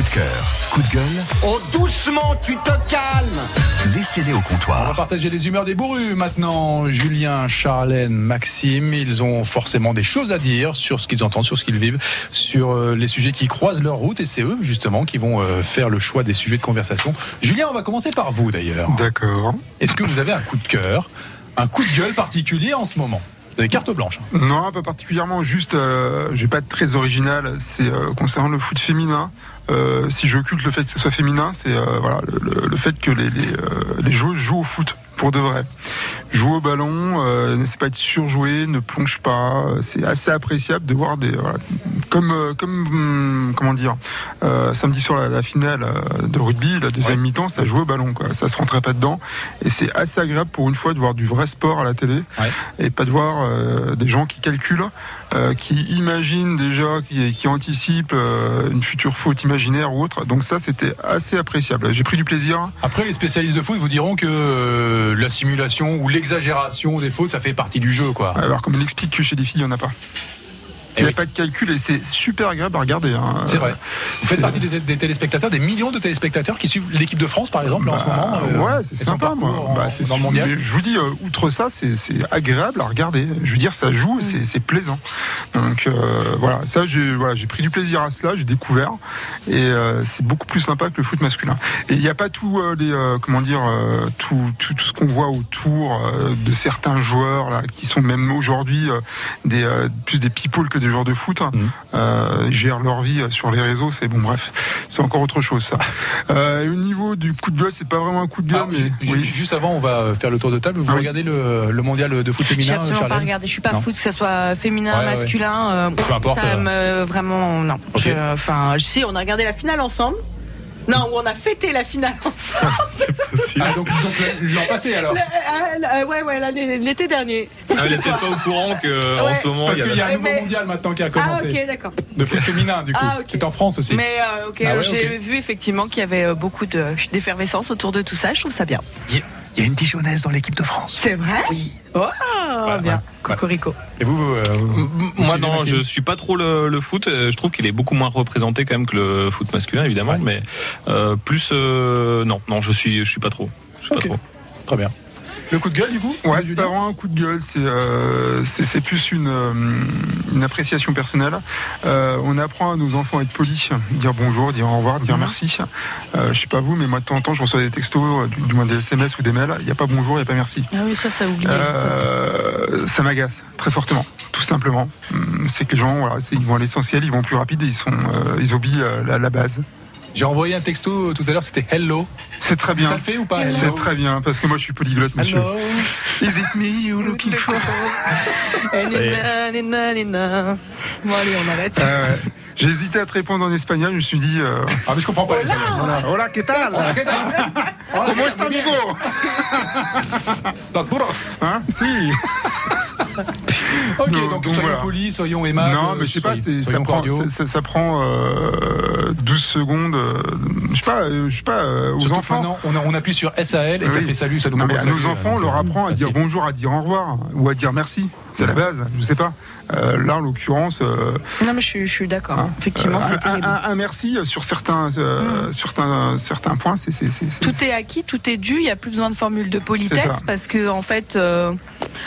Coup de cœur, coup de gueule, Oh, doucement, tu te calmes laissez-les au On va comptoir. partager les humeurs des bourrus maintenant. Julien, Charlène, Maxime, ils ont forcément des choses à dire sur ce qu'ils entendent, sur ce qu'ils vivent, sur euh, les sujets qui croisent leur route et c'est eux justement qui vont euh, faire le choix des sujets de conversation. Julien, on va commencer par vous d'ailleurs. D'accord. Est-ce que vous avez un coup de cœur, un coup de gueule particulier en ce moment? Vous avez carte blanche. hein. Non, pas particulièrement. Juste, euh, je vais pas être très original. C'est euh, concernant le foot féminin. Euh, si j'occulte le fait que ce soit féminin, c'est euh, voilà le, fait que les, les, euh, les joueuses jouent au foot pour de vrai. Jouent au ballon, euh, n'essaie pas être surjoué, ne plonge pas. Euh, C'est assez appréciable de voir des voilà, comme comme hum, comment dire samedi sur la, la finale de rugby, la deuxième Ouais. mi-temps, ça joue au ballon quoi. Ça se rentrait pas dedans et c'est assez agréable pour une fois de voir du vrai sport à la télé Ouais. et pas de voir des gens qui calculent, euh, qui imaginent déjà, qui, qui anticipent euh, une future faute imaginaire ou autre. Donc ça, c'était assez appréciable. J'ai pris du plaisir. Après, les spécialistes de foot vous diront que euh, la simulation ou l'exagération des fautes, ça fait partie du jeu, quoi. Alors comme on explique que chez les filles, il n'y en a pas. Il n'y a oui. pas de calcul et c'est super agréable à regarder. hein. C'est vrai. Vous faites partie des, des téléspectateurs, des millions de téléspectateurs qui suivent l'équipe de France, par exemple, en ce Bah, moment. euh, ouais, c'est sympa, moi. en- Bah, dans le mondial. Je vous dis, euh, outre ça, c'est agréable à regarder. Je veux dire, ça joue, et c'est- plaisant. Donc euh, voilà, ça, j'ai voilà, pris du plaisir à cela, j'ai découvert, et euh, c'est beaucoup plus sympa que le foot masculin. Et il n'y a pas tout euh, les euh, comment dire euh, tout, tout, tout ce qu'on voit autour euh, de certains joueurs là, qui sont même aujourd'hui euh, des euh, plus des people que des joueurs de foot. Euh, ils gèrent leur vie euh, sur les réseaux, c'est bon, bref, c'est encore autre chose ça. Euh, et au niveau du coup de gueule, c'est pas vraiment un coup de gueule, Alors, mais oui. Juste avant, on va faire le tour de table. Vous Ah oui. regardez le, le mondial de foot J'ai féminin, absolument pas Charlène regardé. Je suis pas Non. foot, que ce soit féminin, Ouais, ouais. masculin. euh, Peu importe, Ça euh. me vraiment non. Ok. Je- Enfin, je sais, on a regardé la finale ensemble. Non, où on a fêté la finale ensemble. Ah, donc, donc l'an passé alors euh, ouais, ouais, l'été dernier. Ah, elle est peut-être pas au courant que en Ouais. ce moment Parce qu'il y a un nouveau mais- mondial maintenant qui a Ah, commencé. ok, d'accord. De foot féminin, du coup. Ah. C'est en France aussi. Mais euh, ok, Ah ouais, j'ai vu effectivement qu'il y avait euh, beaucoup de- d'effervescence autour de tout ça. Je trouve ça bien. Il y a- il y a une Dijonnaise dans l'équipe de France. C'est vrai Oui. Oh, bien. ouais. Cocorico. Et vous, vous, euh, vous- M- vous Moi non, Maxime je suis pas trop le, le foot. Euh, Je trouve qu'il est beaucoup moins représenté quand même que le foot masculin évidemment, Ouais. mais euh, plus euh, non, non, je suis, je suis pas trop. Je suis pas trop. Très bien. Le coup de gueule, du coup Ouais, c'est pas vraiment un coup de gueule, c'est euh, c'est plus une, euh, une appréciation personnelle. Euh, on apprend à nos enfants à être polis, dire bonjour, dire au revoir, dire Mhm. merci. Euh, je sais pas vous, mais moi de temps en temps, je reçois des textos, du, du moins des SMS ou des mails. Il n'y a pas bonjour, il n'y a pas merci. Ah oui, ça, ça oublie. Euh, ça m'agace très fortement, tout simplement. Hum, C'est que les gens, voilà, ils vont à l'essentiel, ils vont plus rapide et ils sont, euh, ils oublient euh, la, la base. J'ai envoyé un texto tout à l'heure, c'était hello. C'est très bien. Ça le fait ou pas C'est très bien parce que moi je suis polyglotte, monsieur. Hello. Is it me you looking for? Bon, allez, on arrête. Euh, J'ai hésité à te répondre en espagnol, je me suis dit. euh, Ah, mais je comprends pas l'espagnol. Voilà. Hola, ¿qué tal? Hola, ¿qué tal? Hola, ¿Cómo ¿qué está, amigo? Los burros. Hein? Si. Ok, Donc, donc, donc soyons voilà. polis, soyons aimables. non, mais je sais pas, soyons- ça prend, ça, ça- ça prend euh, 12 secondes. euh, je sais pas, euh, je sais pas, euh, aux Surtout enfants. on, a- on appuie sur SAL et ça fait salut, ça nous Non, mais à nos salut, enfants, on leur apprend à dire bonjour, à dire au revoir ou à dire merci. C'est la base, je sais pas. Euh, là, en l'occurrence, euh, Non, mais je, suis- je suis d'accord. Hein, Effectivement, euh, c'est un, terrible. un- un merci sur certains, euh, certains, certains points. C'est, c'est, c'est, c'est- Tout est acquis, tout est dû. Il n'y a plus besoin de formule de politesse parce que en fait, euh,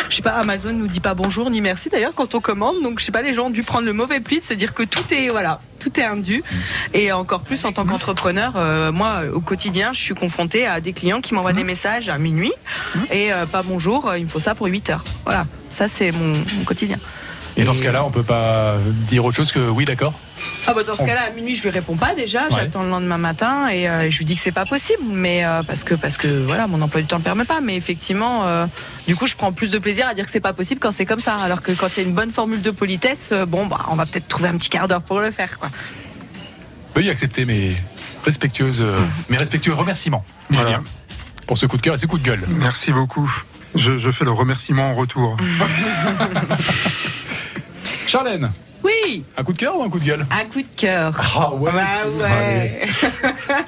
je sais pas, Amazon nous dit pas bonjour ni merci d'ailleurs quand on commande. Donc je sais pas, les gens ont dû prendre le mauvais pli de se dire que tout est voilà, tout est indu. Mm. Et encore plus en tant qu'entrepreneur, euh, moi au quotidien, je suis confrontée à des clients qui m'envoient Mm. des messages à minuit et euh, pas bonjour, euh, il me faut ça pour 8 heures. Voilà, ça c'est mon, mon quotidien. Et dans ce cas-là, on peut pas dire autre chose que oui, d'accord Ah bah dans ce cas-là, à minuit, je lui réponds pas déjà. J'attends le lendemain matin et euh, je lui dis que c'est pas possible, mais euh, parce que parce que voilà, mon emploi du temps le permet pas. Mais effectivement, euh, du coup, je prends plus de plaisir à dire que c'est pas possible quand c'est comme ça. Alors que quand il y a une bonne formule de politesse, euh, bon bah, on va peut-être trouver un petit quart d'heure pour le faire, quoi. Veuillez accepter mes respectueuses, mes respectueux remerciements, Voilà. Julien, pour ce coup de cœur et ce coup de gueule. Merci beaucoup. Je, je fais le remerciement en retour. Charlène, Oui, Un coup de cœur ou un coup de gueule? Un coup de cœur. Ah ouais. Bah ouais.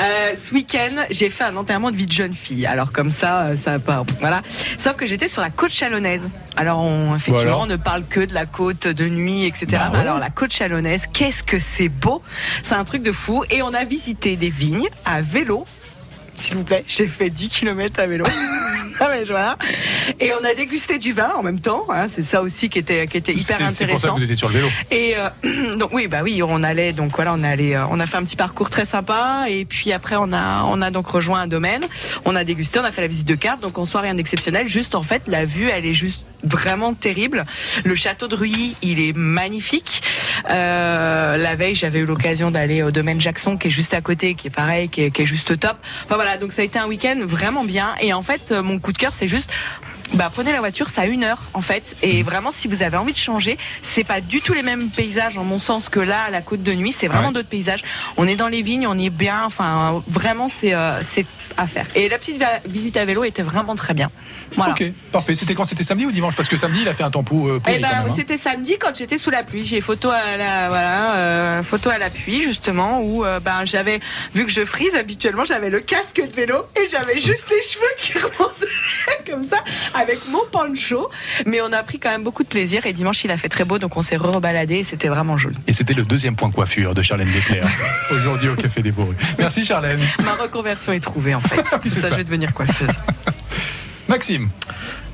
Euh, ce week-end, j'ai fait un enterrement de vie de jeune fille. Alors comme ça, euh, ça va pas. Voilà. Sauf que j'étais sur la côte chalonnaise. Alors on, effectivement, Voilà. on ne parle que de la côte de nuit, etc. Bah Mais ouais. Alors la côte chalonnaise, qu'est-ce que c'est beau C'est un truc de fou. Et on a visité des vignes à vélo. S'il vous plaît, j'ai fait 10 km à vélo. Mais voilà. Et on a dégusté du vin en même temps. hein. c'est ça aussi qui était, qui était hyper C'est- C'est pour ça que intéressant. vous étiez sur le vélo. Et euh, donc oui, bah oui, on allait donc voilà, on allait, euh, on a fait un petit parcours très sympa et puis après on a, on a donc rejoint un domaine, on a dégusté, on a fait la visite de carte, donc en soi rien d'exceptionnel, juste en fait la vue, elle est juste vraiment terrible. Le château de Ruilly, il est magnifique. Euh, la veille, j'avais eu l'occasion d'aller au domaine Jackson qui est juste à côté, qui est pareil, qui est, qui est juste top. Enfin voilà, donc ça a été un week-end vraiment bien. Et en fait, euh, mon coup de cœur, c'est juste bah, prenez la voiture, ça a une heure en fait. Et vraiment, si vous avez envie de changer, c'est pas du tout les mêmes paysages en mon sens que là, à la côte de nuit. C'est vraiment Ouais. d'autres paysages. On est dans les vignes, on y est bien. Enfin, vraiment, c'est euh, c'est à faire. Et la petite visite à vélo était vraiment très bien. Voilà. Ok, parfait. C'était quand? C'était samedi ou dimanche? Parce que samedi, il a fait un tempo euh, Eh ben, hein. c'était samedi quand j'étais sous la pluie. J'ai photo à la voilà, euh, photo à l'appui justement où euh, ben j'avais vu que je frise habituellement, j'avais le casque de vélo et j'avais juste les cheveux qui remontaient comme ça avec mon poncho. Mais on a pris quand même beaucoup de plaisir et dimanche il a fait très beau donc on s'est rebaladé et c'était vraiment joli. Et c'était le deuxième point coiffure de Charlène Desclerc aujourd'hui au Café des Bourrus. Merci Charlène. Ma reconversion est trouvée en fait. C'est C'est ça, ça. je vais devenir coiffeuse. Maxime.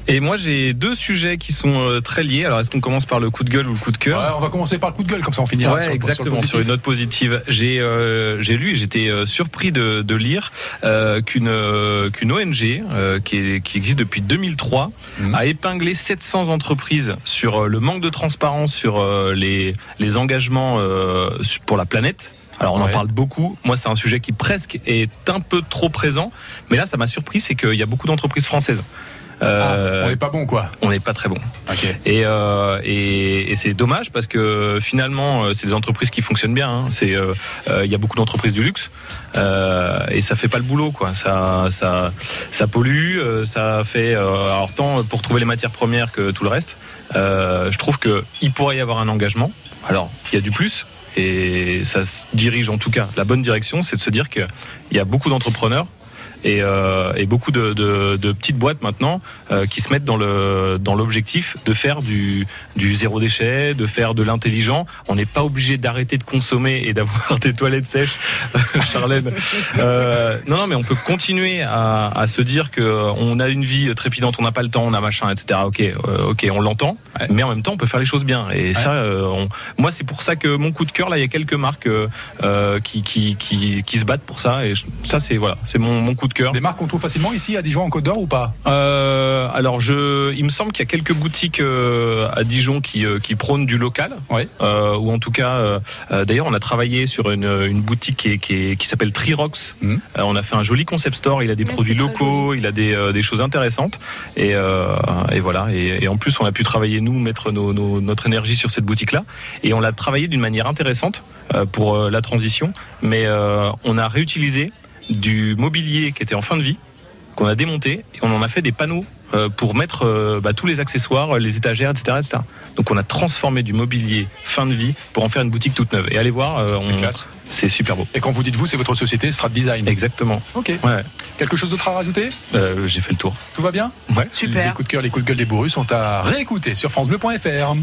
Et moi, j'ai deux sujets qui sont euh, très liés. Alors, est-ce qu'on commence par le coup de gueule ou le coup de Ouais, cœur on va commencer par le coup de gueule, comme ça on finira Ouais, sur, exactement, sur, une note positive. J'ai euh, j'ai lu et j'étais euh, surpris de, de lire euh, qu'une euh, qu'une ONG euh, qui, est- qui existe depuis 2003 Mhm. a épinglé 700 entreprises sur le manque de transparence sur euh, les, les engagements euh, pour la planète. Alors on en Ouais. parle beaucoup. Moi, c'est un sujet qui presque est un peu trop présent. Mais là, ça m'a surpris, c'est qu'il y a beaucoup d'entreprises françaises. Ah, Euh, on n'est pas bon quoi. on n'est pas très bon. Et, euh, et, et c'est dommage parce que finalement, euh, c'est des entreprises qui fonctionnent bien. hein. C'est, euh, il y a beaucoup d'entreprises du luxe et ça fait pas le boulot, quoi. Ça, ça, ça pollue, ça fait alors tant pour trouver les matières premières que tout le reste. Je trouve que il pourrait y avoir un engagement. Alors, il y a du plus. Et ça se dirige en tout cas. La bonne direction, c'est de se dire qu'il y a beaucoup d'entrepreneurs et, euh, et beaucoup de, de, de petites boîtes maintenant euh, qui se mettent dans le dans l'objectif de faire du, du zéro déchet, de faire de l'intelligent. On n'est pas obligé d'arrêter de consommer et d'avoir des toilettes sèches, Charlène. Euh, non, non, mais on peut continuer à, à se dire que euh, on a une vie trépidante, on n'a pas le temps, on a machin, etc. Ok, euh, ok, on l'entend, Ouais. mais en même temps, on peut faire les choses bien. Et ça, euh, on- moi, c'est pour ça que mon coup de cœur, là, il y a quelques marques euh, euh, qui, qui, qui, qui se battent pour ça. Et ça, c'est voilà, c'est mon, mon coup de cœur. Des marques qu'on trouve facilement ici à Dijon en Côte d'Or ou pas Euh, alors, je, il me semble qu'il y a quelques boutiques euh, à Dijon qui, euh, qui prônent du local. Ouais. Euh, ou en tout cas, euh, d'ailleurs, on a travaillé sur une, une boutique qui, qui, qui s'appelle Trirox. Euh, on a fait un joli concept store. Il a des produits locaux, il a des, euh, des choses intéressantes. Et, euh, et voilà. Et, et en plus, on a pu travailler nous, mettre nos, nos- notre énergie sur cette boutique-là. Et on l'a travaillé d'une manière intéressante pour la transition. Mais euh, on a réutilisé du mobilier qui était en fin de vie qu'on a démonté et on en a fait des panneaux euh, pour mettre euh, bah, tous les accessoires, les étagères, etc., etc. Donc on a transformé du mobilier fin de vie pour en faire une boutique toute neuve. Et allez voir, euh, C'est on- classe. c'est super beau. Et quand vous dites vous, c'est votre société Strat Design. Exactement. Ok. Ouais, Quelque chose d'autre à rajouter? Euh, j'ai fait le tour. Tout va bien? Ouais. Super. Les coups de cœur, les coups de gueule des bourrus sont à réécouter sur FranceBleu.fr.